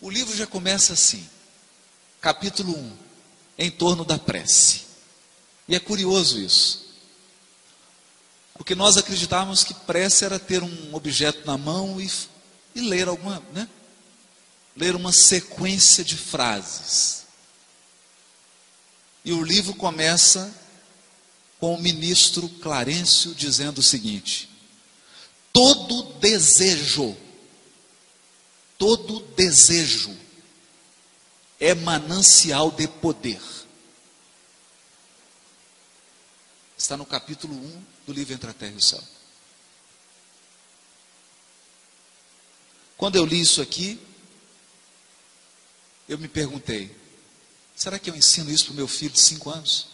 O livro já começa assim, capítulo 1, em torno da prece. E é curioso isso. Porque nós acreditávamos que prece era ter um objeto na mão e, e ler alguma, né? Ler uma sequência de frases. E o livro começa com o ministro Clarencio dizendo o seguinte: todo desejo, todo desejo é manancial de poder. Está no capítulo 1 do livro Entre a Terra e o Céu. Quando eu li isso aqui, eu me perguntei: será que eu ensino isso para o meu filho de 5 anos?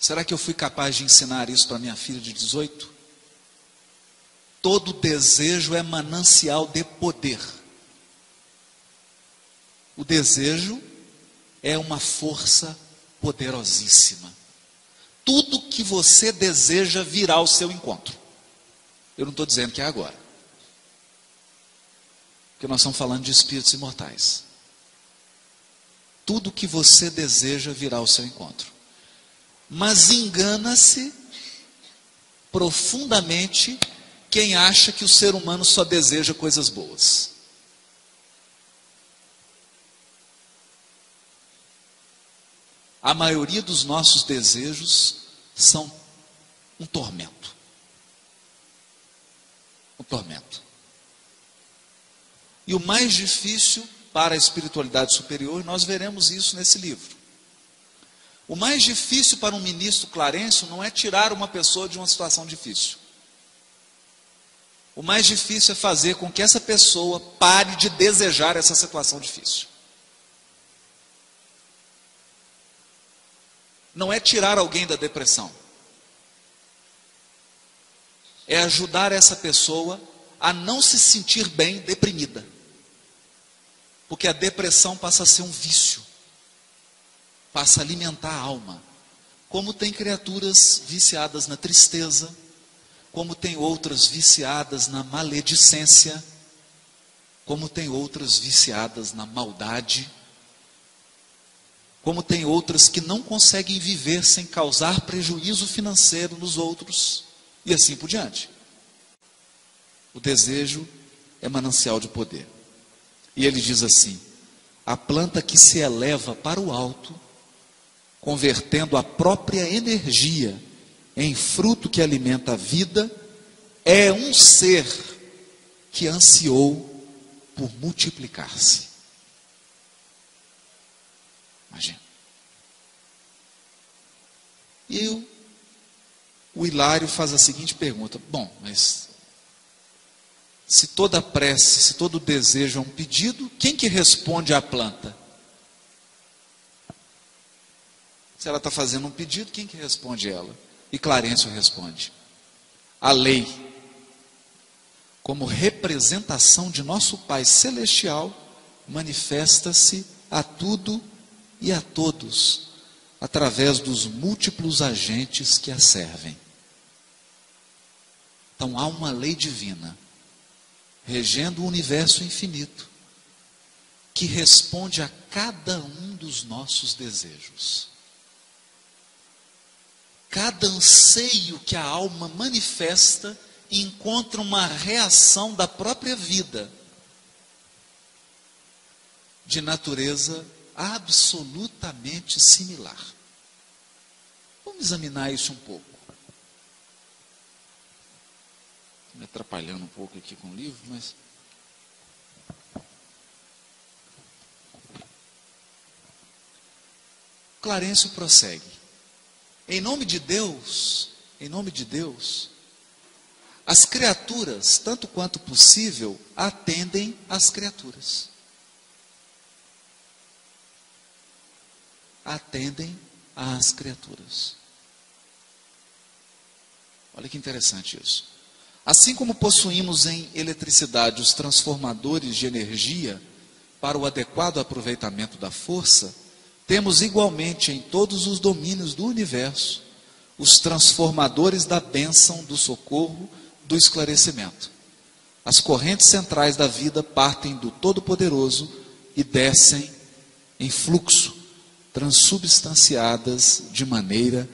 Será que eu fui capaz de ensinar isso para minha filha de 18? Todo desejo é manancial de poder. O desejo é uma força poderosíssima. Tudo que você deseja virá ao seu encontro. Eu não estou dizendo que é agora. Porque nós estamos falando de espíritos imortais. Tudo que você deseja virá ao seu encontro. Mas engana-se profundamente quem acha que o ser humano só deseja coisas boas. A maioria dos nossos desejos são um tormento. Um tormento. E o mais difícil para a espiritualidade superior, nós veremos isso nesse livro. O mais difícil para um ministro Clarencio não é tirar uma pessoa de uma situação difícil. O mais difícil é fazer com que essa pessoa pare de desejar essa situação difícil. Não é tirar alguém da depressão. É ajudar essa pessoa a não se sentir bem deprimida. Porque a depressão passa a ser um vício passa a alimentar a alma. Como tem criaturas viciadas na tristeza, como tem outras viciadas na maledicência, como tem outras viciadas na maldade, como tem outras que não conseguem viver sem causar prejuízo financeiro nos outros, e assim por diante. O desejo é manancial de poder. E ele diz assim: a planta que se eleva para o alto convertendo a própria energia em fruto que alimenta a vida, é um ser que ansiou por multiplicar-se. Imagina. E o, o Hilário faz a seguinte pergunta: bom, mas se toda prece, se todo desejo é um pedido, quem que responde à planta? Se ela está fazendo um pedido, quem que responde ela? E Clarencio responde: a lei, como representação de nosso Pai Celestial, manifesta-se a tudo e a todos, através dos múltiplos agentes que a servem. Então há uma lei divina, regendo o universo infinito, que responde a cada um dos nossos desejos cada anseio que a alma manifesta encontra uma reação da própria vida, de natureza absolutamente similar. Vamos examinar isso um pouco. Estou me atrapalhando um pouco aqui com o livro, mas. Clarencio prossegue. Em nome de Deus, em nome de Deus, as criaturas, tanto quanto possível, atendem às criaturas. Atendem às criaturas. Olha que interessante isso. Assim como possuímos em eletricidade os transformadores de energia para o adequado aproveitamento da força, temos igualmente em todos os domínios do universo os transformadores da bênção, do socorro, do esclarecimento. As correntes centrais da vida partem do Todo-Poderoso e descem em fluxo, transubstanciadas de maneira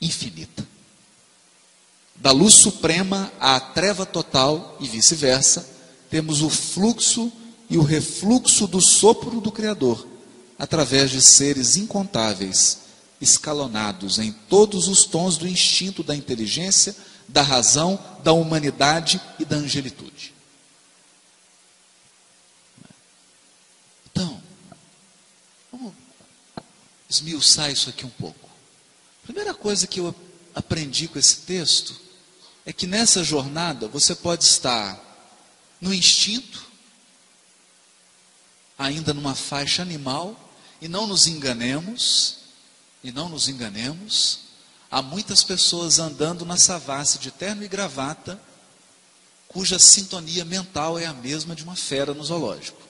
infinita. Da luz suprema à treva total e vice-versa, temos o fluxo e o refluxo do sopro do Criador, através de seres incontáveis, escalonados em todos os tons do instinto da inteligência, da razão, da humanidade e da angelitude. Então, vamos esmiuçar isso aqui um pouco. Primeira coisa que eu aprendi com esse texto é que nessa jornada você pode estar no instinto, ainda numa faixa animal, e não nos enganemos, e não nos enganemos, há muitas pessoas andando na savassi de terno e gravata, cuja sintonia mental é a mesma de uma fera no zoológico.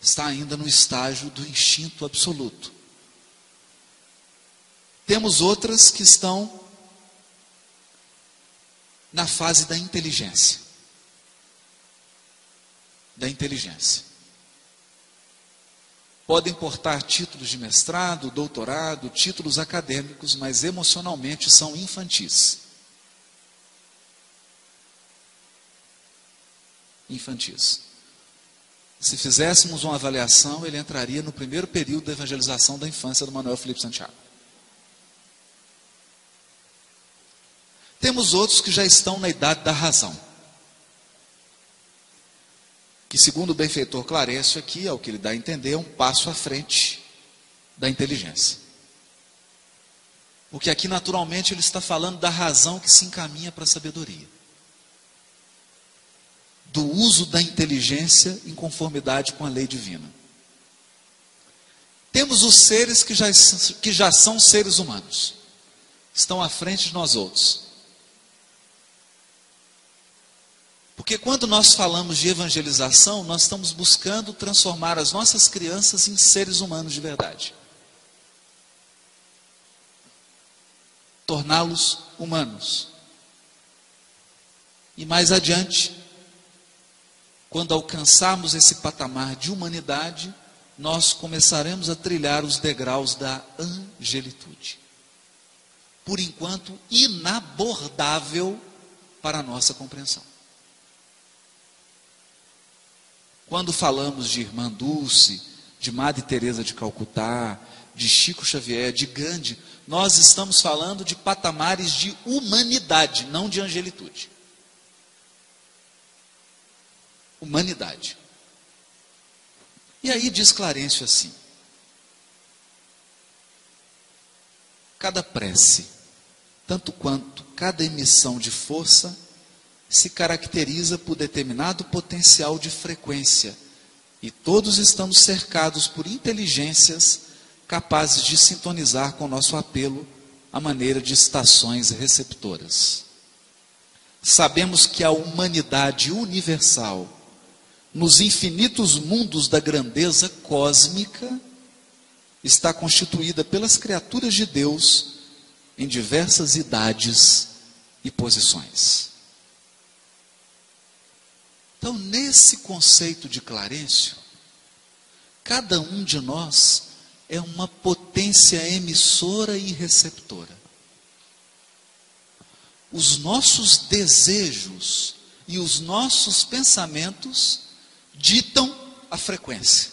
Está ainda no estágio do instinto absoluto. Temos outras que estão na fase da inteligência. Da inteligência. Podem portar títulos de mestrado, doutorado, títulos acadêmicos, mas emocionalmente são infantis. Infantis. Se fizéssemos uma avaliação, ele entraria no primeiro período da evangelização da infância do Manuel Felipe Santiago. Temos outros que já estão na idade da razão. Que, segundo o benfeitor Clarencio, aqui, ao que ele dá a entender, é um passo à frente da inteligência. Porque aqui, naturalmente, ele está falando da razão que se encaminha para a sabedoria. Do uso da inteligência em conformidade com a lei divina. Temos os seres que já, que já são seres humanos, estão à frente de nós outros. Porque quando nós falamos de evangelização, nós estamos buscando transformar as nossas crianças em seres humanos de verdade. Torná-los humanos. E mais adiante, quando alcançarmos esse patamar de humanidade, nós começaremos a trilhar os degraus da angelitude. Por enquanto, inabordável para a nossa compreensão. Quando falamos de Irmã Dulce, de Madre Teresa de Calcutá, de Chico Xavier, de Gandhi, nós estamos falando de patamares de humanidade, não de angelitude. Humanidade. E aí diz Clarencio assim: cada prece, tanto quanto cada emissão de força, se caracteriza por determinado potencial de frequência, e todos estamos cercados por inteligências capazes de sintonizar com nosso apelo à maneira de estações receptoras. Sabemos que a humanidade universal, nos infinitos mundos da grandeza cósmica, está constituída pelas criaturas de Deus em diversas idades e posições. Então, nesse conceito de Clarencio, cada um de nós é uma potência emissora e receptora. Os nossos desejos e os nossos pensamentos ditam a frequência.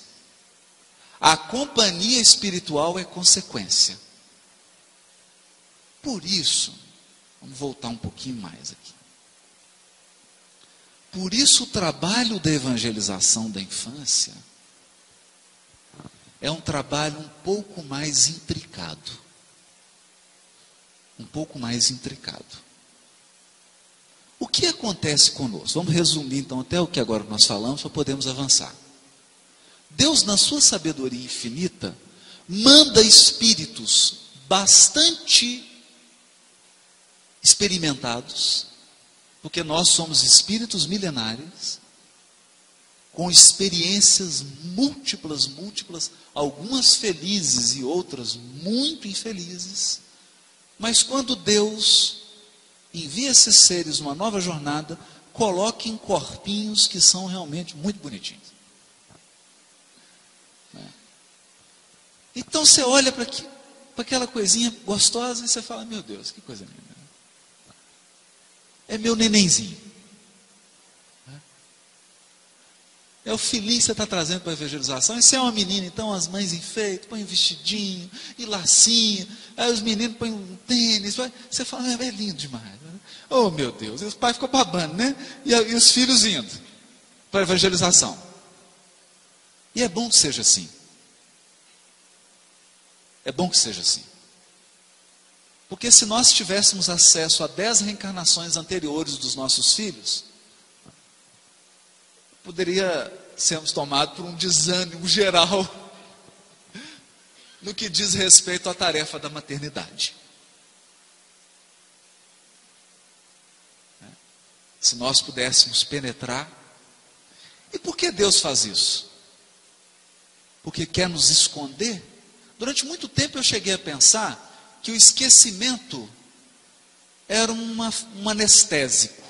A companhia espiritual é consequência. Por isso, vamos voltar um pouquinho mais aqui. Por isso, o trabalho da evangelização da infância é um trabalho um pouco mais intricado. Um pouco mais intricado. O que acontece conosco? Vamos resumir então até o que agora nós falamos, para podemos avançar. Deus, na sua sabedoria infinita, manda espíritos bastante experimentados, porque nós somos espíritos milenares, com experiências múltiplas, múltiplas, algumas felizes e outras muito infelizes. Mas quando Deus envia esses seres numa nova jornada, coloque em corpinhos que são realmente muito bonitinhos. Né? Então você olha para aquela coisinha gostosa e você fala: Meu Deus, que coisa linda. É meu nenenzinho. É o filhinho que você está trazendo para a evangelização. E se é uma menina, então as mães enfeitam, põem um vestidinho e lacinho. Aí os meninos põem um tênis. Você fala, é, é lindo demais. Oh, meu Deus. E os pais ficam babando, né? E, e os filhos indo para a evangelização. E é bom que seja assim. É bom que seja assim. Porque se nós tivéssemos acesso a dez reencarnações anteriores dos nossos filhos, poderia sermos tomados por um desânimo geral no que diz respeito à tarefa da maternidade. Se nós pudéssemos penetrar. E por que Deus faz isso? Porque quer nos esconder? Durante muito tempo eu cheguei a pensar que o esquecimento era uma, um anestésico.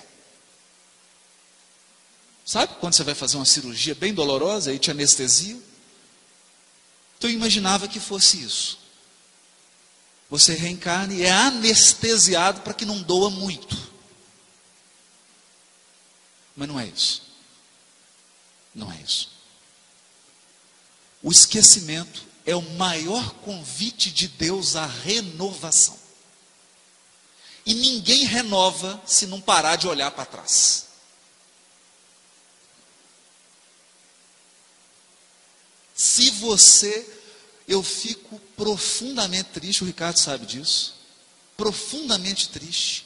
Sabe quando você vai fazer uma cirurgia bem dolorosa e te anestesia? Então eu imaginava que fosse isso. Você reencarna e é anestesiado para que não doa muito. Mas não é isso. Não é isso. O esquecimento é o maior convite de Deus à renovação. E ninguém renova se não parar de olhar para trás. Se você, eu fico profundamente triste, o Ricardo sabe disso, profundamente triste,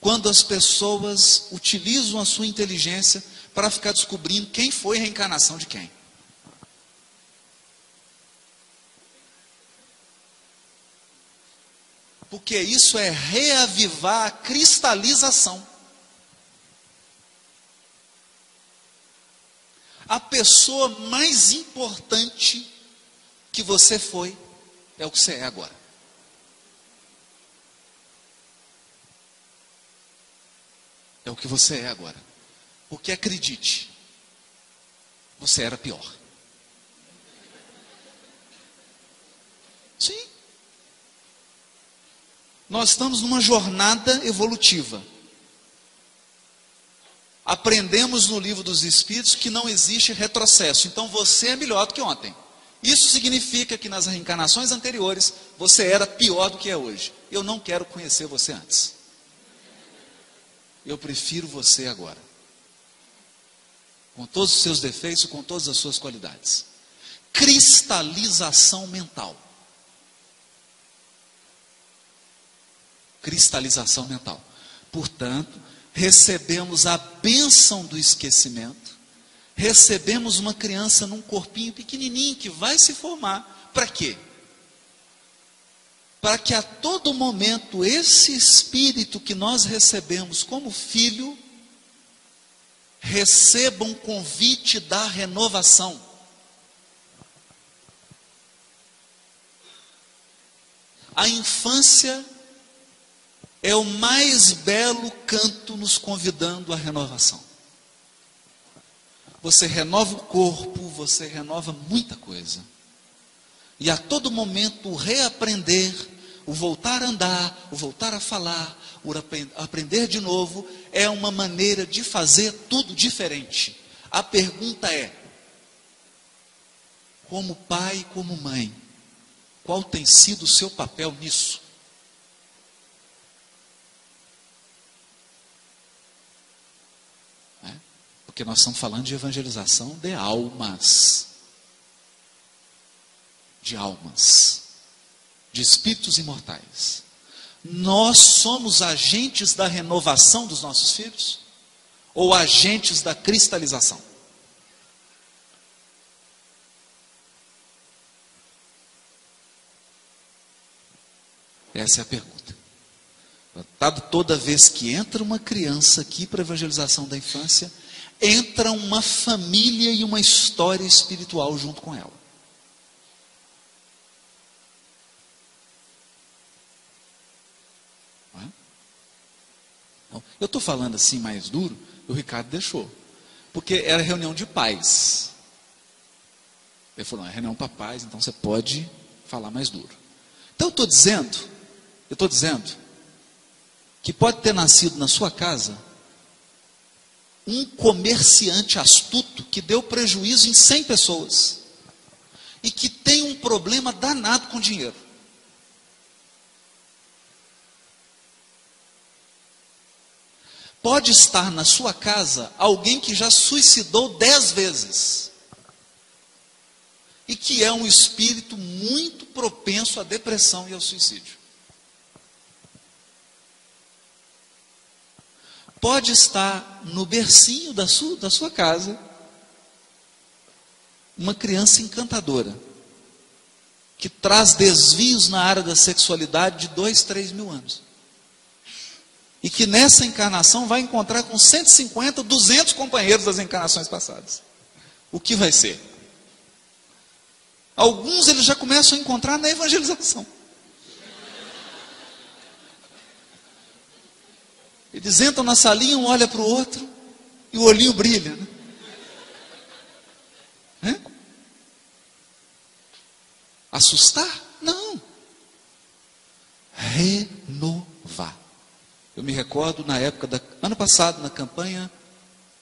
quando as pessoas utilizam a sua inteligência para ficar descobrindo quem foi a reencarnação de quem. Porque isso é reavivar a cristalização. a pessoa mais importante que você foi é o que você é agora. É o que você é agora. Porque acredite, você era pior. Sim. Nós estamos numa jornada evolutiva aprendemos no livro dos Espíritos que não existe retrocesso. Então você é melhor do que ontem. Isso significa que nas reencarnações anteriores você era pior do que é hoje. Eu não quero conhecer você antes. Eu prefiro você agora. Com todos os seus defeitos, com todas as suas qualidades. Cristalização mental. Cristalização mental. Portanto, recebemos a bênção do esquecimento, recebemos uma criança num corpinho pequenininho que vai se formar. Para quê? Para que a todo momento esse espírito que nós recebemos como filho receba um convite da renovação. A infância é o mais belo canto nos convidando à renovação. Você renova o corpo, você renova muita coisa. E a todo momento o reaprender, o voltar a andar, o voltar a falar, o aprender de novo, é uma maneira de fazer tudo diferente. A pergunta é: como pai, como mãe, qual tem sido o seu papel nisso? Porque nós estamos falando de evangelização de almas. De almas. De espíritos imortais. Nós somos agentes da renovação dos nossos filhos? Ou agentes da cristalização? Essa é a pergunta. Toda vez que entra uma criança aqui para a evangelização da infância, entra uma família e uma história espiritual junto com ela. Eu estou falando assim mais duro, o Ricardo deixou. Porque era reunião de pais. Ele falou, é reunião para pais, então você pode falar mais duro. Então eu estou dizendo, eu estou dizendo, que pode ter nascido na sua casa um comerciante astuto que deu prejuízo em 100 pessoas e que tem um problema danado com dinheiro. Pode estar na sua casa alguém que já suicidou dez vezes e que é um espírito muito propenso à depressão e ao suicídio. Pode estar no bercinho da sua, da sua casa uma criança encantadora que traz desvios na área da sexualidade de dois, três mil anos e que nessa encarnação vai encontrar com 150, 200 companheiros das encarnações passadas. O que vai ser? Alguns eles já começam a encontrar na evangelização. Eles entram na salinha, um olha para o outro e o olhinho brilha. Né? Assustar? Não. Renovar. Eu me recordo na época da ano passado, na campanha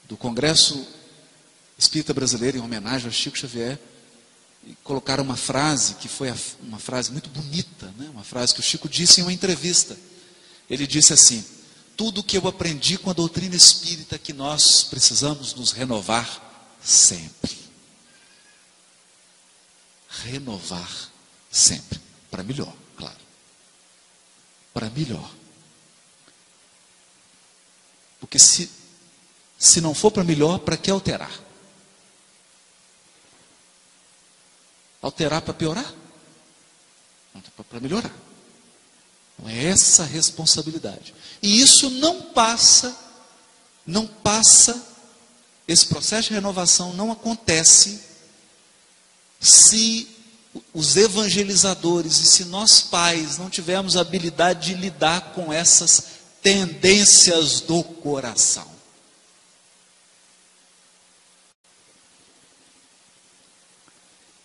do Congresso Espírita Brasileiro em homenagem ao Chico Xavier, e colocaram uma frase que foi uma frase muito bonita, né? uma frase que o Chico disse em uma entrevista. Ele disse assim: Tudo que eu aprendi com a doutrina espírita que nós precisamos nos renovar sempre. Renovar sempre. Para melhor, claro. Para melhor. Porque se, se não for para melhor, para que alterar? Alterar para piorar? Não, para melhorar. É essa responsabilidade. E isso não passa, não passa, esse processo de renovação não acontece se os evangelizadores e se nós pais não tivermos a habilidade de lidar com essas tendências do coração.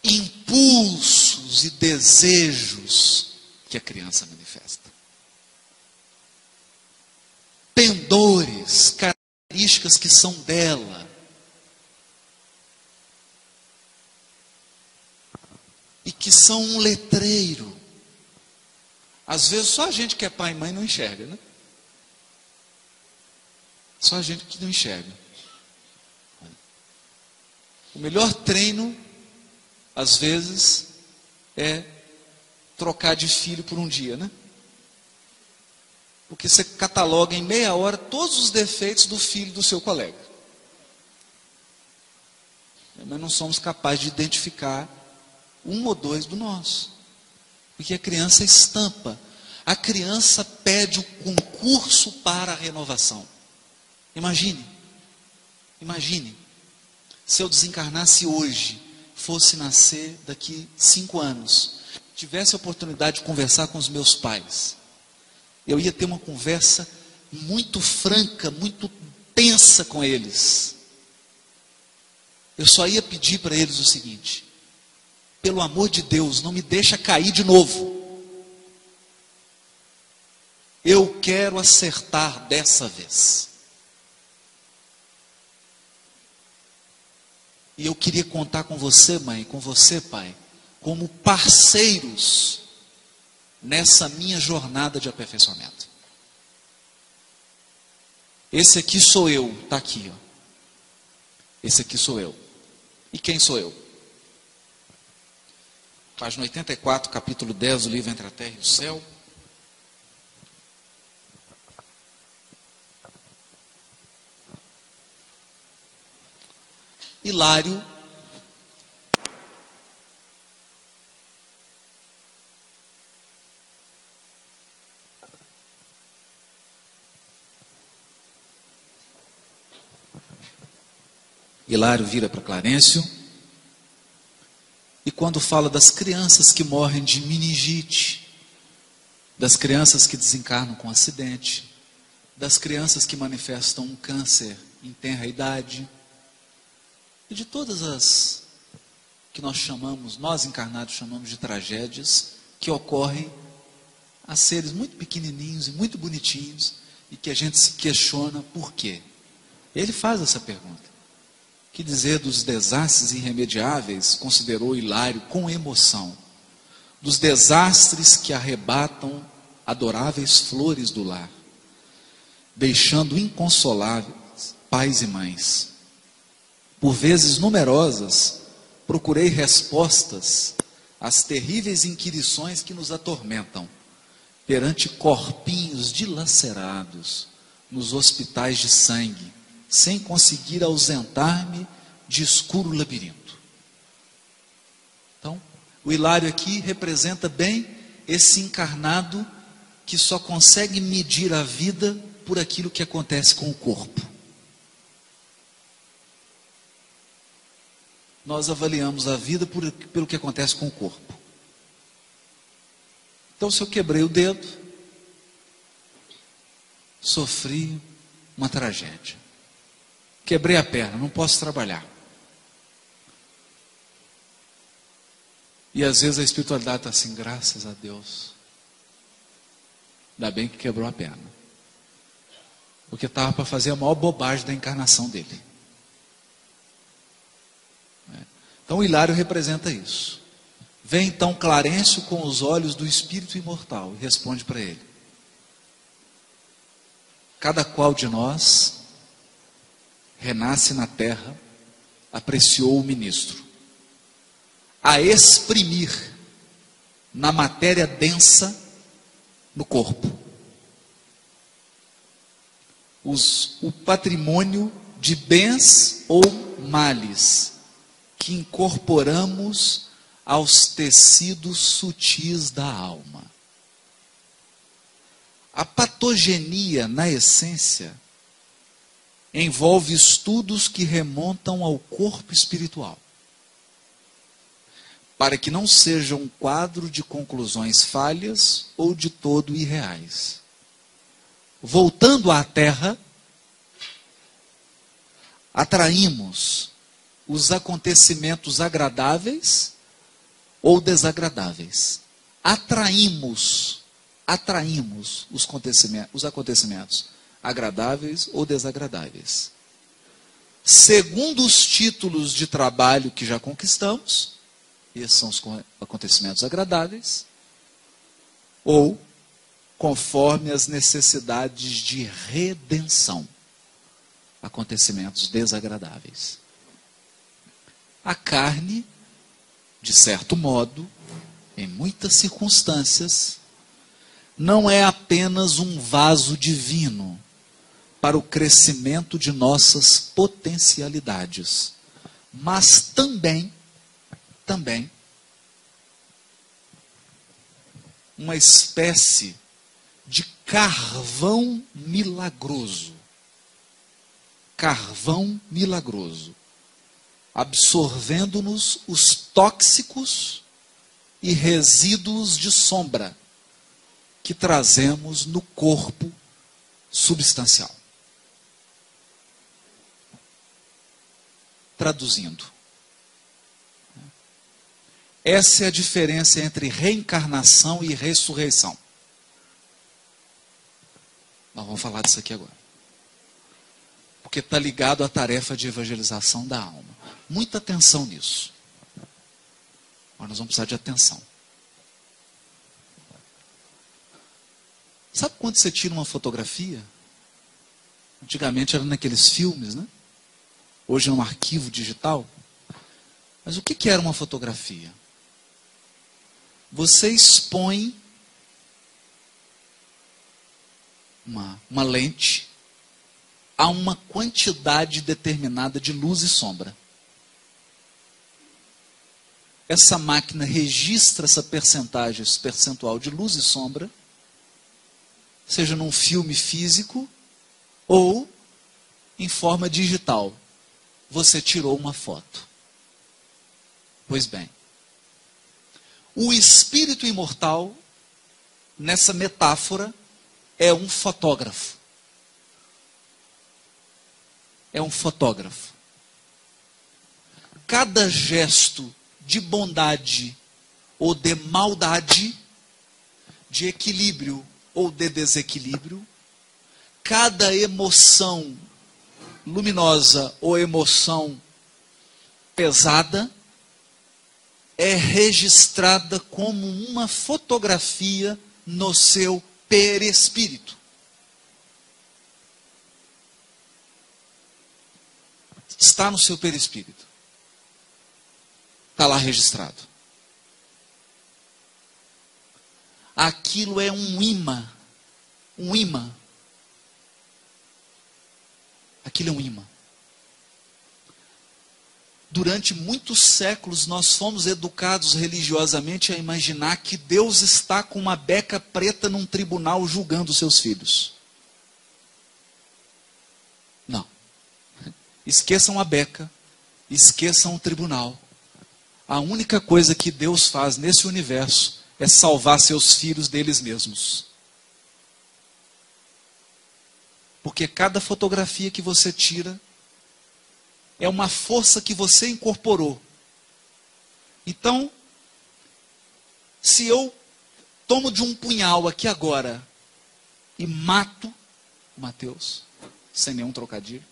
Impulsos e desejos que a criança manifesta. Pendores, características que são dela. E que são um letreiro. Às vezes só a gente que é pai e mãe não enxerga, né? Só a gente que não enxerga. O melhor treino, às vezes, é trocar de filho por um dia, né? Porque você cataloga em meia hora todos os defeitos do filho do seu colega. Mas não somos capazes de identificar um ou dois do nosso. Porque a criança estampa. A criança pede o concurso para a renovação. Imagine, imagine, se eu desencarnasse hoje, fosse nascer daqui cinco anos, tivesse a oportunidade de conversar com os meus pais, eu ia ter uma conversa muito franca, muito tensa com eles. Eu só ia pedir para eles o seguinte: pelo amor de Deus, não me deixa cair de novo. Eu quero acertar dessa vez. E eu queria contar com você, mãe, com você, pai, como parceiros nessa minha jornada de aperfeiçoamento. Esse aqui sou eu, está aqui. Ó. Esse aqui sou eu. E quem sou eu? Página 84, capítulo 10 do livro Entre a Terra e o Céu. Hilário Hilário vira para Clarencio. E quando fala das crianças que morrem de meningite, das crianças que desencarnam com acidente, das crianças que manifestam um câncer em tenra idade, e de todas as que nós chamamos, nós encarnados chamamos de tragédias, que ocorrem a seres muito pequenininhos e muito bonitinhos, e que a gente se questiona por quê. Ele faz essa pergunta. Que dizer dos desastres irremediáveis, considerou Hilário com emoção, dos desastres que arrebatam adoráveis flores do lar, deixando inconsoláveis pais e mães. Por vezes numerosas, procurei respostas às terríveis inquirições que nos atormentam, perante corpinhos dilacerados nos hospitais de sangue, sem conseguir ausentar-me de escuro labirinto. Então, o Hilário aqui representa bem esse encarnado que só consegue medir a vida por aquilo que acontece com o corpo. Nós avaliamos a vida por, pelo que acontece com o corpo. Então, se eu quebrei o dedo, sofri uma tragédia. Quebrei a perna, não posso trabalhar. E às vezes a espiritualidade está assim, graças a Deus. Ainda bem que quebrou a perna. Porque estava para fazer a maior bobagem da encarnação dele. É. Então Hilário representa isso. Vem então Clarencio com os olhos do espírito imortal e responde para ele: Cada qual de nós renasce na terra, apreciou o ministro, a exprimir na matéria densa no corpo os, o patrimônio de bens ou males que incorporamos aos tecidos sutis da alma. A patogenia, na essência, envolve estudos que remontam ao corpo espiritual, para que não seja um quadro de conclusões falhas ou de todo irreais. Voltando à Terra, atraímos os acontecimentos agradáveis ou desagradáveis. Atraímos, atraímos os acontecimentos, os acontecimentos agradáveis ou desagradáveis. Segundo os títulos de trabalho que já conquistamos, esses são os acontecimentos agradáveis, ou conforme as necessidades de redenção, acontecimentos desagradáveis. A carne de certo modo, em muitas circunstâncias, não é apenas um vaso divino para o crescimento de nossas potencialidades, mas também, também, uma espécie de carvão milagroso. Carvão milagroso absorvendo-nos os tóxicos e resíduos de sombra que trazemos no corpo substancial. Traduzindo, essa é a diferença entre reencarnação e ressurreição. Nós vamos falar disso aqui agora. Porque está ligado à tarefa de evangelização da alma. Muita atenção nisso. Mas nós vamos precisar de atenção. Sabe quando você tira uma fotografia? Antigamente era naqueles filmes, né? Hoje é um arquivo digital. Mas o que, era uma fotografia? Você expõe uma, uma lente a uma quantidade determinada de luz e sombra essa máquina registra essa percentagem, esse percentual de luz e sombra, seja num filme físico ou em forma digital. Você tirou uma foto. Pois bem, o espírito imortal, nessa metáfora, é um fotógrafo. é um fotógrafo. Cada gesto de bondade ou de maldade, de equilíbrio ou de desequilíbrio, cada emoção luminosa ou emoção pesada é registrada como uma fotografia no seu perispírito. Está no seu perispírito. Está lá registrado. Aquilo é um imã. Um imã. Aquilo é um imã. Durante muitos séculos nós fomos educados religiosamente a imaginar que Deus está com uma beca preta num tribunal julgando seus filhos. Não. Esqueçam a beca, esqueçam o tribunal. A única coisa que Deus faz nesse universo é salvar seus filhos deles mesmos. Porque cada fotografia que você tira é uma força que você incorporou. Então, se eu tomo de um punhal aqui agora e mato Mateus, sem nenhum trocadilho,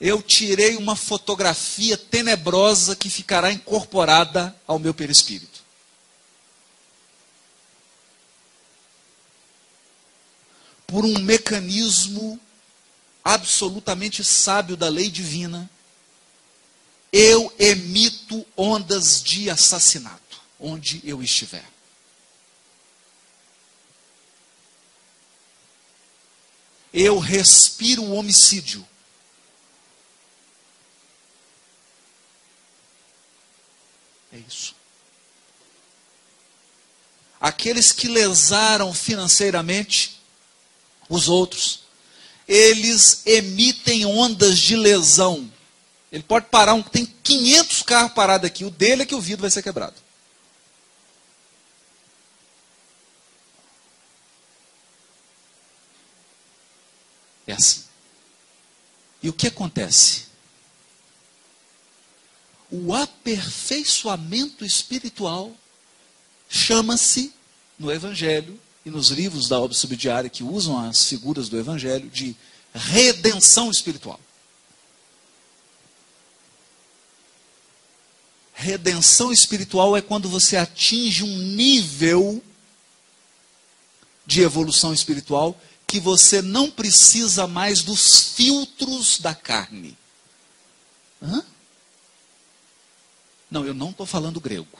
eu tirei uma fotografia tenebrosa que ficará incorporada ao meu perispírito. Por um mecanismo absolutamente sábio da lei divina, eu emito ondas de assassinato onde eu estiver. Eu respiro o homicídio. É isso. Aqueles que lesaram financeiramente os outros, eles emitem ondas de lesão. Ele pode parar, um, tem 500 carros parados aqui, o dele é que o vidro vai ser quebrado. É assim. E o que acontece? O aperfeiçoamento espiritual chama-se, no Evangelho, e nos livros da obra subsidiária que usam as figuras do Evangelho de redenção espiritual. Redenção espiritual é quando você atinge um nível de evolução espiritual que você não precisa mais dos filtros da carne. Hã? Não, eu não estou falando grego. O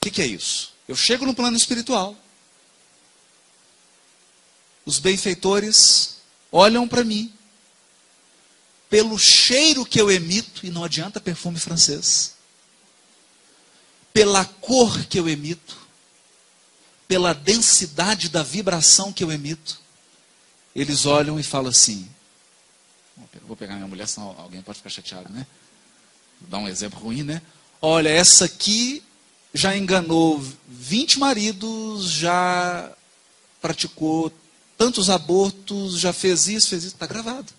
que, que é isso? Eu chego no plano espiritual. Os benfeitores olham para mim. Pelo cheiro que eu emito, e não adianta perfume francês. Pela cor que eu emito. Pela densidade da vibração que eu emito. Eles olham e falam assim. Vou pegar minha mulher, senão alguém pode ficar chateado, né? Vou dar um exemplo ruim, né? Olha, essa aqui já enganou 20 maridos, já praticou tantos abortos, já fez isso, fez isso, está gravado.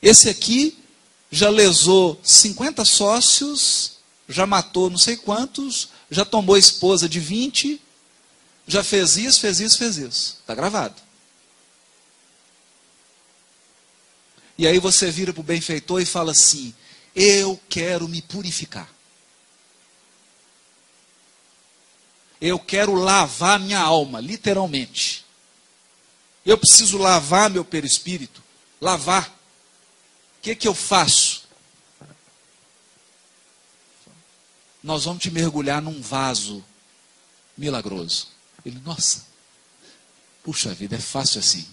Esse aqui já lesou 50 sócios, já matou não sei quantos, já tomou esposa de 20, já fez isso, fez isso, fez isso. Está gravado. E aí você vira para o benfeitor e fala assim: Eu quero me purificar. Eu quero lavar minha alma, literalmente. Eu preciso lavar meu perispírito. Lavar. O que, que eu faço? Nós vamos te mergulhar num vaso milagroso. Ele, nossa, puxa vida, é fácil assim.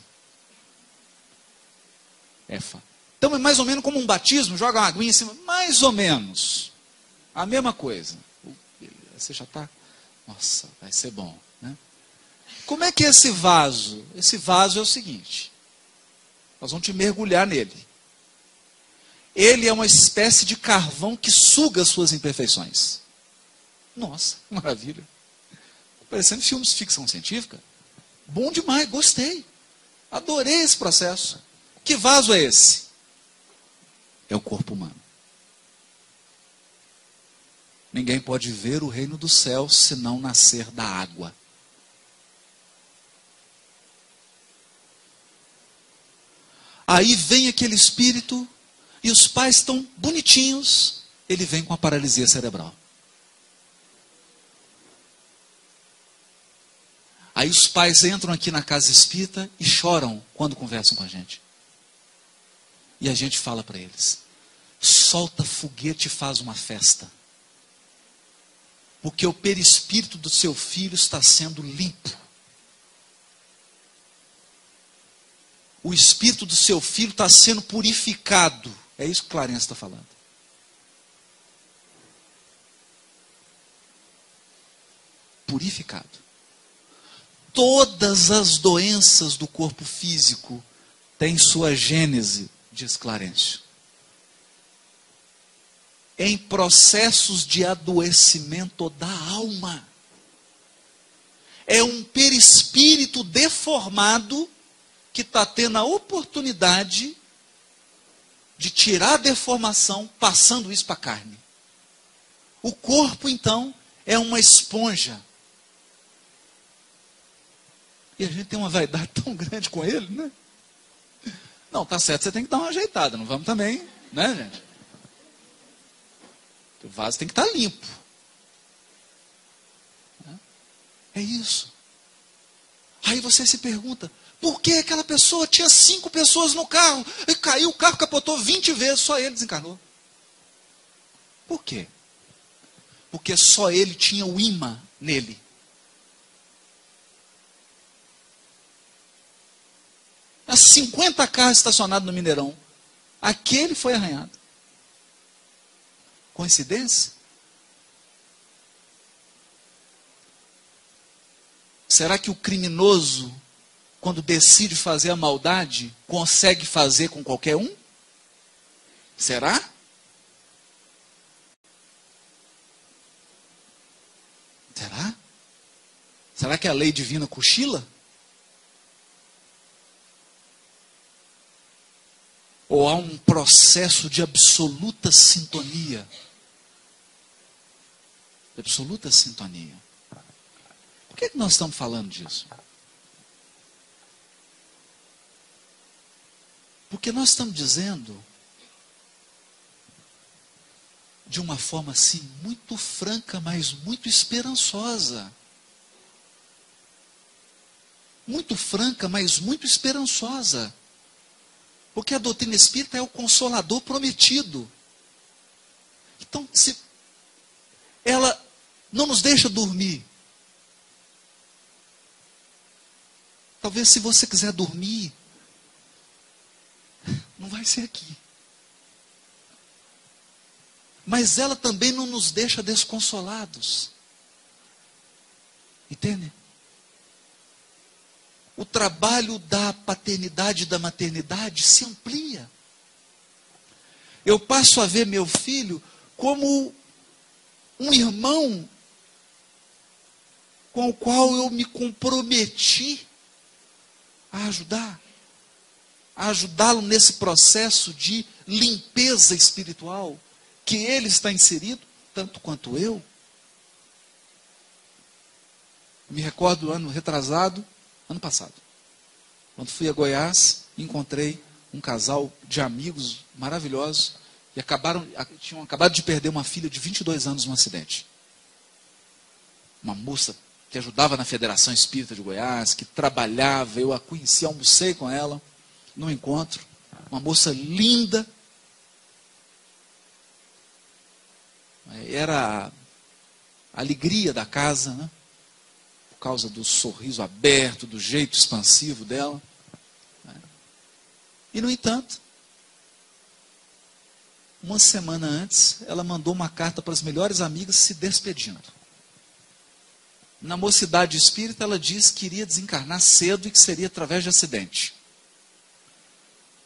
É fácil. Então é mais ou menos como um batismo, joga uma aguinha em cima, mais ou menos. A mesma coisa. Você já está nossa, vai ser bom. Né? Como é que é esse vaso? Esse vaso é o seguinte: nós vamos te mergulhar nele. Ele é uma espécie de carvão que suga as suas imperfeições. Nossa, maravilha. Parecendo filmes de ficção científica. Bom demais, gostei. Adorei esse processo. Que vaso é esse? É o corpo humano. Ninguém pode ver o reino do céu se não nascer da água. Aí vem aquele espírito e os pais estão bonitinhos, ele vem com a paralisia cerebral. Aí os pais entram aqui na casa espírita e choram quando conversam com a gente. E a gente fala para eles: solta foguete e faz uma festa. Porque o perispírito do seu filho está sendo limpo. O espírito do seu filho está sendo purificado. É isso que Clarence está falando. Purificado. Todas as doenças do corpo físico têm sua gênese, diz Clarence em processos de adoecimento da alma. É um perispírito deformado que está tendo a oportunidade de tirar a deformação, passando isso para a carne. O corpo, então, é uma esponja. E a gente tem uma vaidade tão grande com ele, né? Não, tá certo, você tem que dar uma ajeitada, não vamos também, né, gente? O vaso tem que estar limpo. É isso. Aí você se pergunta, por que aquela pessoa tinha cinco pessoas no carro e caiu, o carro capotou 20 vezes, só ele desencarnou? Por quê? Porque só ele tinha o imã nele. Há 50 carros estacionados no Mineirão. Aquele foi arranhado. Coincidência? Será que o criminoso, quando decide fazer a maldade, consegue fazer com qualquer um? Será? Será? Será que a lei divina cochila? Ou há um processo de absoluta sintonia? Absoluta sintonia. Por que, que nós estamos falando disso? Porque nós estamos dizendo, de uma forma assim, muito franca, mas muito esperançosa. Muito franca, mas muito esperançosa. Porque a doutrina espírita é o consolador prometido. Então, se ela não nos deixa dormir. Talvez se você quiser dormir, não vai ser aqui. Mas ela também não nos deixa desconsolados. Entende? O trabalho da paternidade e da maternidade se amplia. Eu passo a ver meu filho como um irmão com o qual eu me comprometi a ajudar, a ajudá-lo nesse processo de limpeza espiritual que ele está inserido, tanto quanto eu. Me recordo do ano retrasado, ano passado, quando fui a Goiás, encontrei um casal de amigos maravilhosos e acabaram, tinham acabado de perder uma filha de 22 anos num acidente. Uma moça que ajudava na Federação Espírita de Goiás, que trabalhava, eu a conheci, almocei com ela no encontro. Uma moça linda. Era a alegria da casa, né? por causa do sorriso aberto, do jeito expansivo dela. Né? E, no entanto, uma semana antes, ela mandou uma carta para as melhores amigas se despedindo. Na mocidade espírita, ela diz que iria desencarnar cedo e que seria através de acidente.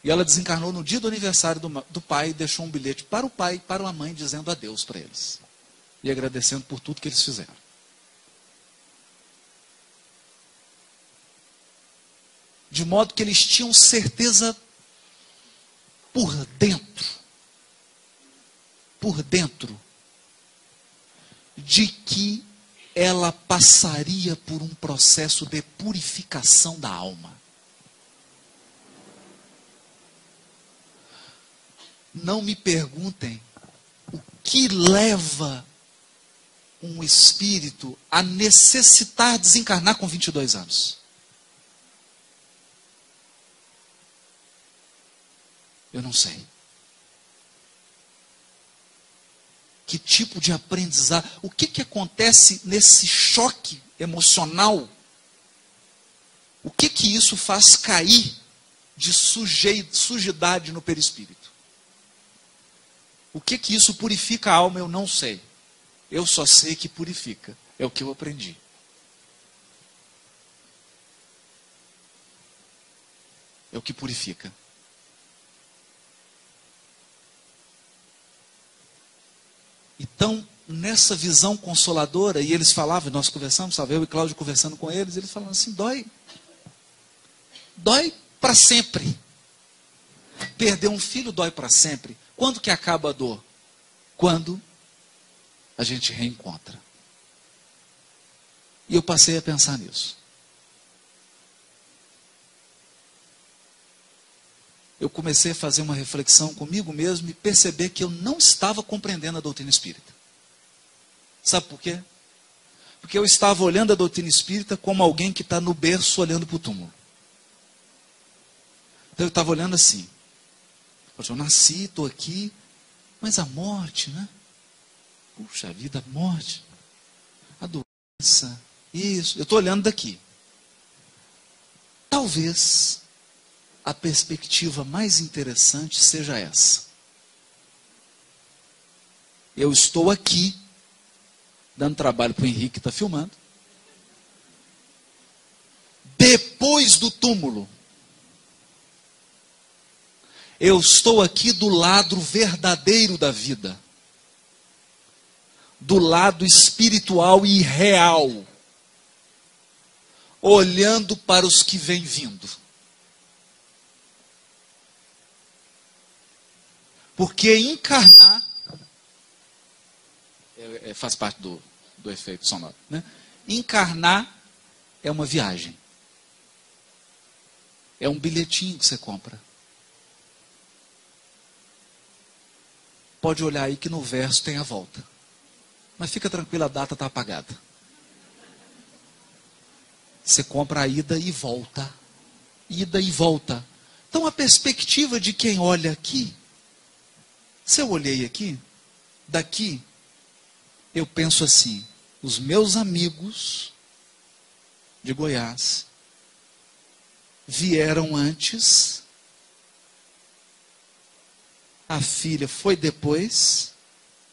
E ela desencarnou no dia do aniversário do, do pai e deixou um bilhete para o pai e para a mãe dizendo adeus para eles. E agradecendo por tudo que eles fizeram. de modo que eles tinham certeza por dentro, por dentro, de que ela passaria por um processo de purificação da alma. Não me perguntem o que leva um espírito a necessitar desencarnar com 22 anos. Eu não sei. Que tipo de aprendizado? O que, que acontece nesse choque emocional? O que que isso faz cair de sujidade no perispírito? O que que isso purifica a alma? Eu não sei. Eu só sei que purifica. É o que eu aprendi. É o que purifica. Então, nessa visão consoladora, e eles falavam, nós conversamos, sabe, eu e Cláudio conversando com eles, eles falavam assim: dói. Dói para sempre. Perder um filho dói para sempre. Quando que acaba a dor? Quando a gente reencontra. E eu passei a pensar nisso. Eu comecei a fazer uma reflexão comigo mesmo e perceber que eu não estava compreendendo a doutrina espírita. Sabe por quê? Porque eu estava olhando a doutrina espírita como alguém que está no berço olhando para o túmulo. Então eu estava olhando assim. Eu nasci, estou aqui, mas a morte, né? Puxa vida, a morte, a doença, isso. Eu estou olhando daqui. Talvez a perspectiva mais interessante seja essa. Eu estou aqui, dando trabalho para o Henrique que está filmando. Depois do túmulo, eu estou aqui do lado verdadeiro da vida, do lado espiritual e real, olhando para os que vêm vindo. Porque encarnar é, é, faz parte do, do efeito sonoro. Né? Encarnar é uma viagem. É um bilhetinho que você compra. Pode olhar aí que no verso tem a volta. Mas fica tranquilo, a data está apagada. Você compra a ida e volta. Ida e volta. Então a perspectiva de quem olha aqui se eu olhei aqui, daqui, eu penso assim: os meus amigos de Goiás vieram antes, a filha foi depois,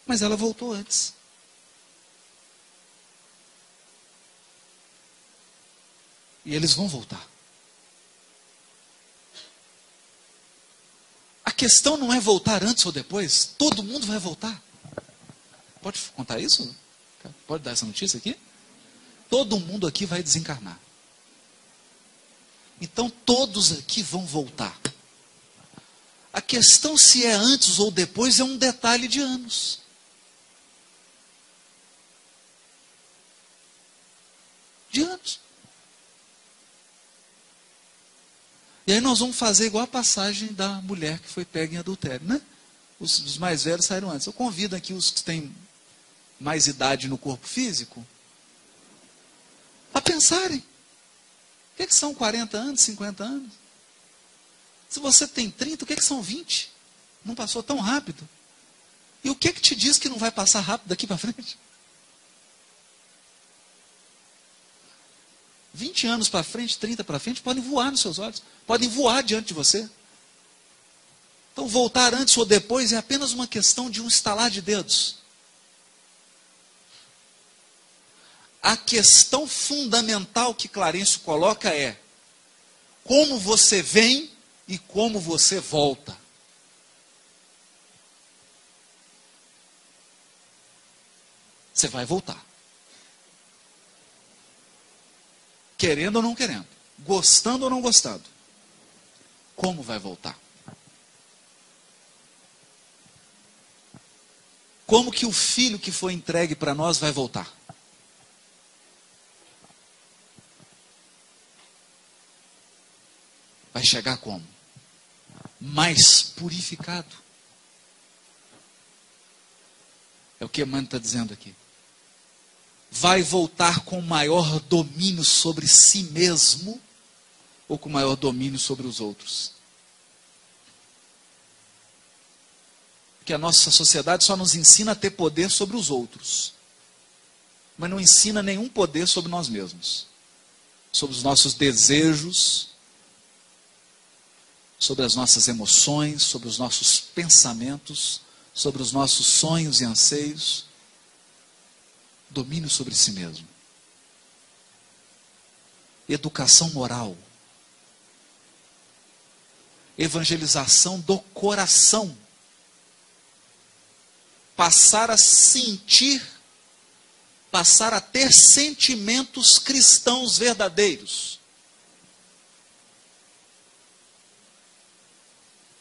mas ela voltou antes. E eles vão voltar. Questão não é voltar antes ou depois, todo mundo vai voltar. Pode contar isso? Pode dar essa notícia aqui? Todo mundo aqui vai desencarnar. Então todos aqui vão voltar. A questão se é antes ou depois é um detalhe de anos. De anos. E aí nós vamos fazer igual a passagem da mulher que foi pega em adultério, né? Os, os mais velhos saíram antes. Eu convido aqui os que têm mais idade no corpo físico a pensarem. O que, é que são 40 anos, 50 anos? Se você tem 30, o que, é que são 20? Não passou tão rápido. E o que é que te diz que não vai passar rápido daqui para frente? 20 anos para frente, 30 para frente, podem voar nos seus olhos, podem voar diante de você. Então, voltar antes ou depois é apenas uma questão de um estalar de dedos. A questão fundamental que Clarencio coloca é: como você vem e como você volta. Você vai voltar. Querendo ou não querendo. gostando ou não gostando. Como vai voltar? Como que o filho que foi entregue para nós vai voltar? Vai chegar como? Mais purificado. É o que Emmanuel está dizendo aqui. Vai voltar com maior domínio sobre si mesmo ou com maior domínio sobre os outros? Porque a nossa sociedade só nos ensina a ter poder sobre os outros, mas não ensina nenhum poder sobre nós mesmos, sobre os nossos desejos, sobre as nossas emoções, sobre os nossos pensamentos sobre os nossos sonhos e anseios, domínio sobre si mesmo. Educação moral. Evangelização do coração. Passar a sentir, passar a ter sentimentos cristãos verdadeiros.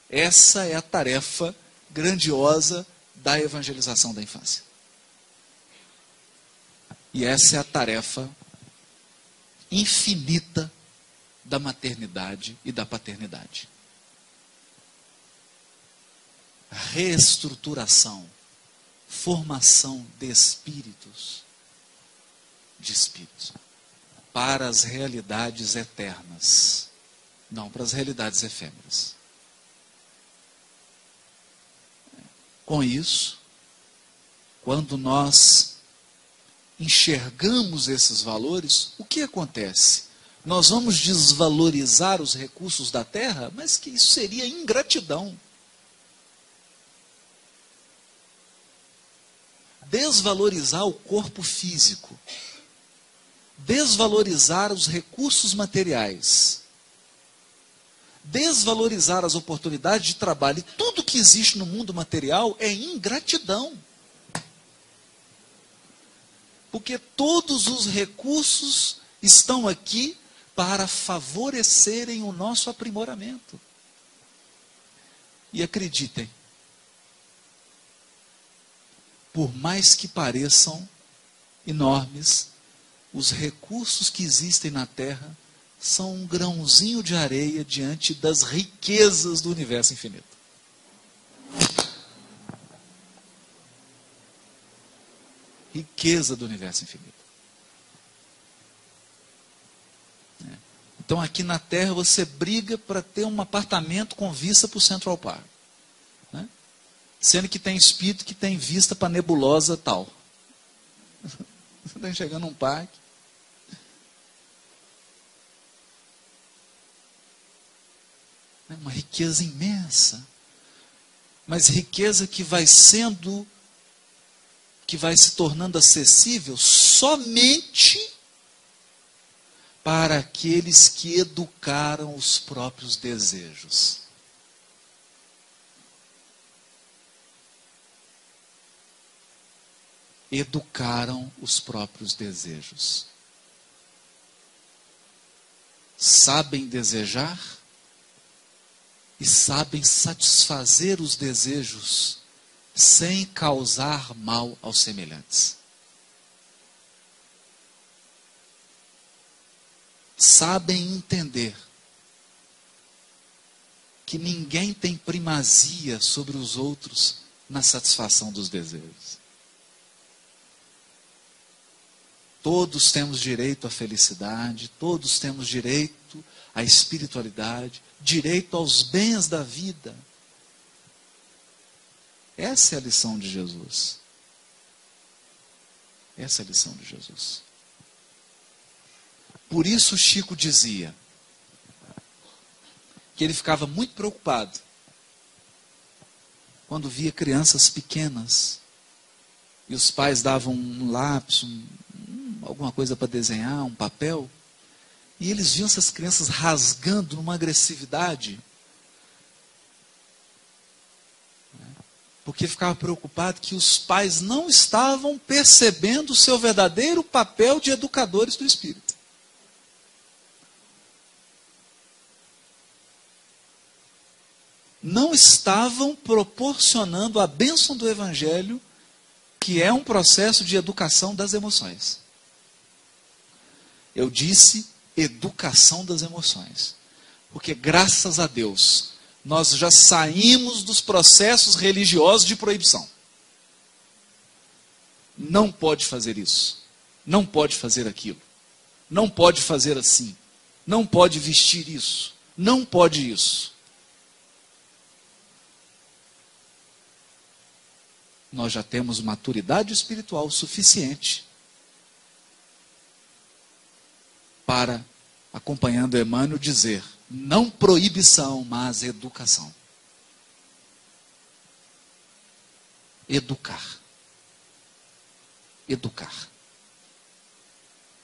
Essa é a tarefa grandiosa da evangelização da infância. E essa é a tarefa infinita da maternidade e da paternidade. Reestruturação, formação de espíritos, de espíritos, para as realidades eternas, não para as realidades efêmeras. Com isso, quando nós enxergamos esses valores, o que acontece? Nós vamos desvalorizar os recursos da terra, mas que isso seria ingratidão. Desvalorizar o corpo físico, desvalorizar os recursos materiais, desvalorizar as oportunidades de trabalho e tudo que existe no mundo material é ingratidão. Porque todos os recursos estão aqui para favorecerem o nosso aprimoramento. E acreditem, por mais que pareçam enormes, os recursos que existem na Terra são um grãozinho de areia diante das riquezas do universo infinito. Riqueza do universo infinito. É. Então aqui na Terra você briga para ter um apartamento com vista para o Central Park. Né? Sendo que tem espírito que tem vista para nebulosa tal. Você está chegando num parque Né? Uma riqueza imensa. Mas riqueza que vai sendo, que vai se tornando acessível somente para aqueles que educaram os próprios desejos. Educaram os próprios desejos. Sabem desejar e sabem satisfazer os desejos sem causar mal aos semelhantes. Sabem entender que ninguém tem primazia sobre os outros na satisfação dos desejos. Todos temos direito à felicidade, todos temos direito à espiritualidade, direito aos bens da vida. Essa é a lição de Jesus. Essa é a lição de Jesus. Por isso Chico dizia que ele ficava muito preocupado quando via crianças pequenas e os pais davam um lápis, um, alguma coisa para desenhar, um papel, e eles viam essas crianças rasgando numa agressividade. porque ficava preocupado que os pais não estavam percebendo o seu verdadeiro papel de educadores do espírito. Não estavam proporcionando a bênção do evangelho, que é um processo de educação das emoções. Eu disse educação das emoções. Porque graças a Deus, nós já saímos dos processos religiosos de proibição. Não pode fazer isso. Não pode fazer aquilo. Não pode fazer assim. Não pode vestir isso. Não pode isso. Nós já temos maturidade espiritual suficiente para, acompanhando Emmanuel, dizer: não proibição, mas educação. Educar. Educar.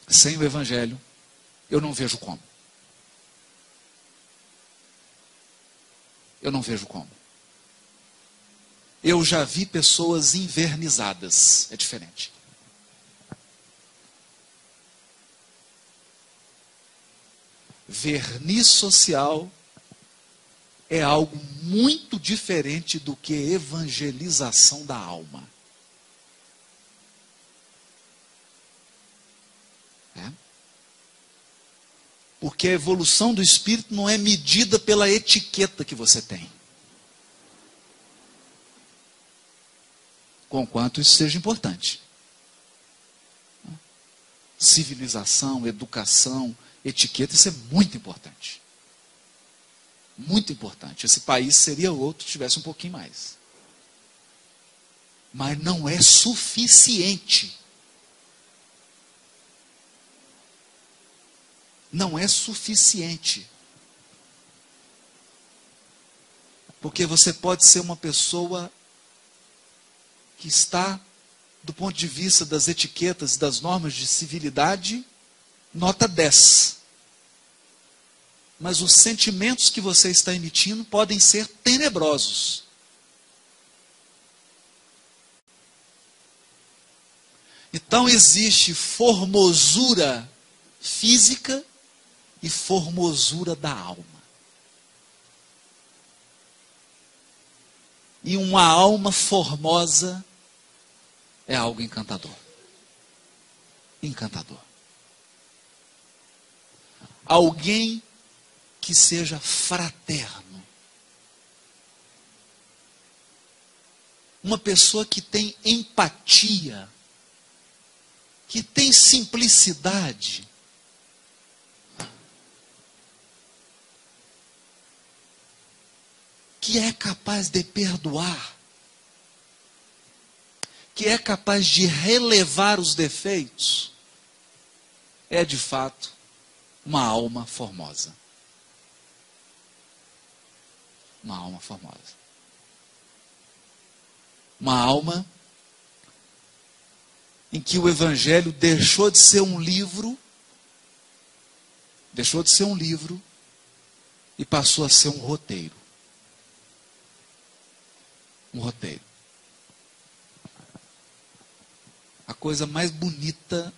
Sem o Evangelho, eu não vejo como. Eu não vejo como. Eu já vi pessoas invernizadas. É diferente. Verniz social é algo muito diferente do que evangelização da alma. É? Porque a evolução do espírito não é medida pela etiqueta que você tem. Conquanto isso seja importante. Civilização, educação, etiqueta, isso é muito importante. Muito importante. Esse país seria outro se tivesse um pouquinho mais. Mas não é suficiente. Não é suficiente. Porque você pode ser uma pessoa que está, do ponto de vista das etiquetas e das normas de civilidade, nota 10 mas os sentimentos que você está emitindo podem ser tenebrosos. Então existe formosura física e formosura da alma. E uma alma formosa é algo encantador. Encantador. Alguém que seja fraterno. Uma pessoa que tem empatia, que tem simplicidade. Que é capaz de perdoar, que é capaz de relevar os defeitos, é de fato uma alma formosa uma alma formosa. Uma alma em que o Evangelho deixou de ser um livro, deixou de ser um livro e passou a ser um roteiro. Um roteiro. A coisa mais bonita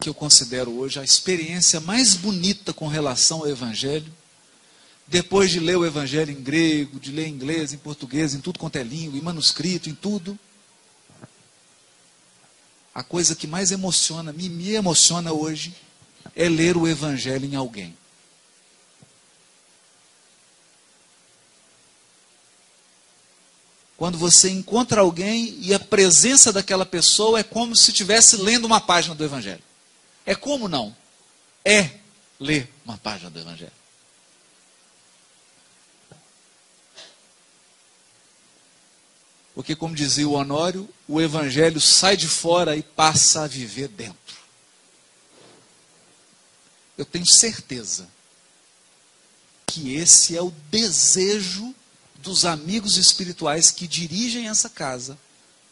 que eu considero hoje, a experiência mais bonita com relação ao Evangelho, depois de ler o Evangelho em grego, de ler em inglês, em português, em tudo quanto é língua, em manuscrito, em tudo, a coisa que mais emociona, me, me emociona hoje, é ler o Evangelho em alguém. Quando você encontra alguém e a presença daquela pessoa é como se estivesse lendo uma página do Evangelho. É como não? É ler uma página do Evangelho. Porque, como dizia o Honório, o evangelho sai de fora e passa a viver dentro. Eu tenho certeza que esse é o desejo dos amigos espirituais que dirigem essa casa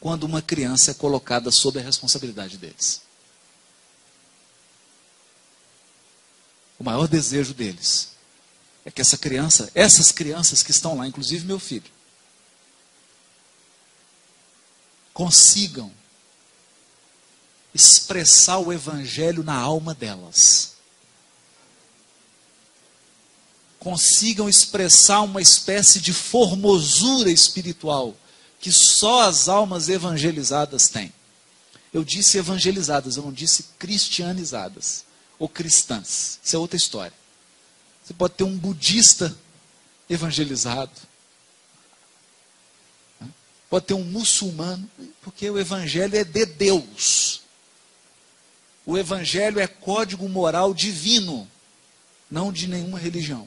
quando uma criança é colocada sob a responsabilidade deles. O maior desejo deles é que essa criança, essas crianças que estão lá, inclusive meu filho, consigam expressar o Evangelho na alma delas. consigam expressar uma espécie de formosura espiritual que só as almas evangelizadas têm. Eu disse evangelizadas, eu não disse cristianizadas ou cristãs. Isso é outra história. Você pode ter um budista evangelizado, né? pode ter um muçulmano, porque o evangelho é de Deus. O evangelho é código moral divino, não de nenhuma religião.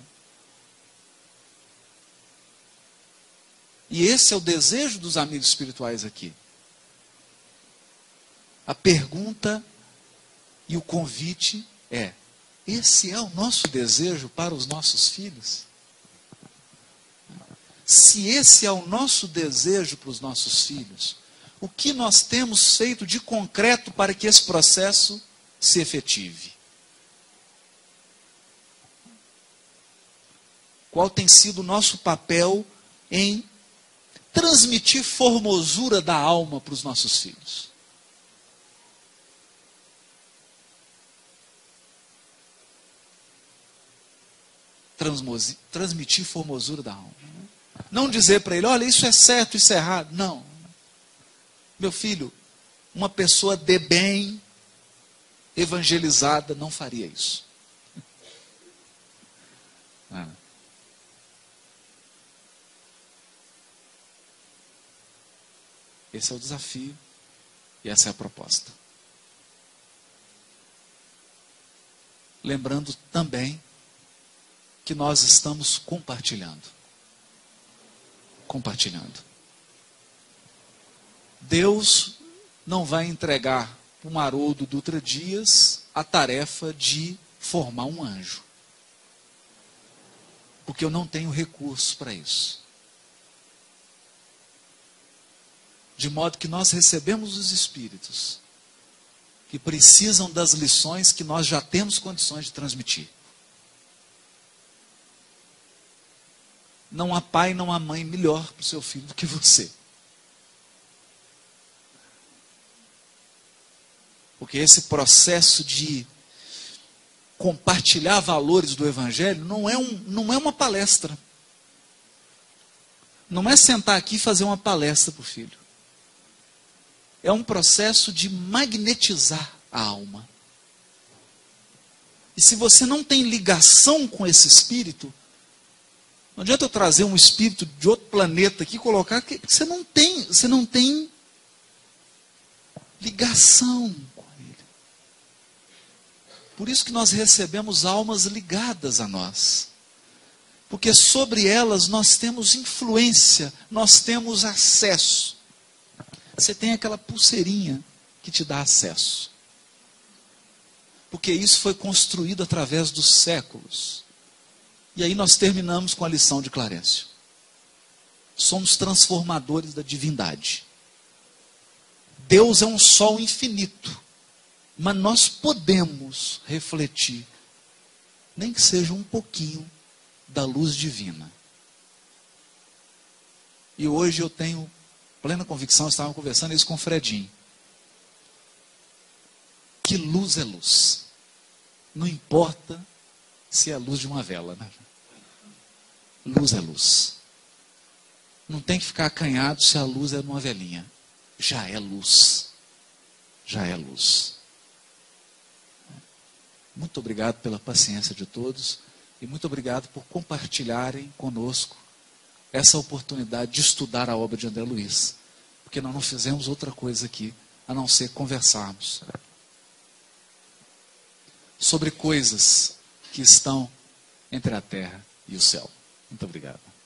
E esse é o desejo dos amigos espirituais aqui. A pergunta e o convite é: esse é o nosso desejo para os nossos filhos? Se esse é o nosso desejo para os nossos filhos, o que nós temos feito de concreto para que esse processo se efetive? Qual tem sido o nosso papel em transmitir formosura da alma para os nossos filhos? Transmitir formosura da alma. Não dizer para ele, olha, isso é certo, isso é errado. Não. Meu filho, uma pessoa de bem, evangelizada, não faria isso. Ah. Esse é o desafio e essa é a proposta. Lembrando também que nós estamos compartilhando. Compartilhando. Deus não vai entregar para o Haroldo Dutra Dias a tarefa de formar um anjo. Porque eu não tenho recursos para isso. De modo que nós recebemos os Espíritos que precisam das lições que nós já temos condições de transmitir. Não há pai, não há mãe melhor para o seu filho do que você. Porque esse processo de compartilhar valores do Evangelho não é, um, não é uma palestra. Não é sentar aqui e fazer uma palestra para o filho. É um processo de magnetizar a alma. E se você não tem ligação com esse espírito, não adianta eu trazer um espírito de outro planeta aqui e colocar, que você não tem, você não tem ligação com ele. Por isso que nós recebemos almas ligadas a nós. Porque sobre elas nós temos influência, nós temos acesso. Você tem aquela pulseirinha que te dá acesso. Porque isso foi construído através dos séculos. E aí nós terminamos com a lição de Clarencio. Somos transformadores da divindade. Deus é um sol infinito, mas nós podemos refletir, nem que seja um pouquinho, da luz divina. E hoje eu tenho plena convicção, estava conversando isso com o Fredinho. Que luz é luz. Não importa se é a luz de uma vela, né? Luz é luz. Não tem que ficar acanhado se a luz é numa velhinha. Já é luz. Já é luz. Muito obrigado pela paciência de todos e muito obrigado por compartilharem conosco essa oportunidade de estudar a obra de André Luiz. Porque nós não fizemos outra coisa aqui a não ser conversarmos sobre coisas que estão entre a terra e o céu. Muito obrigado.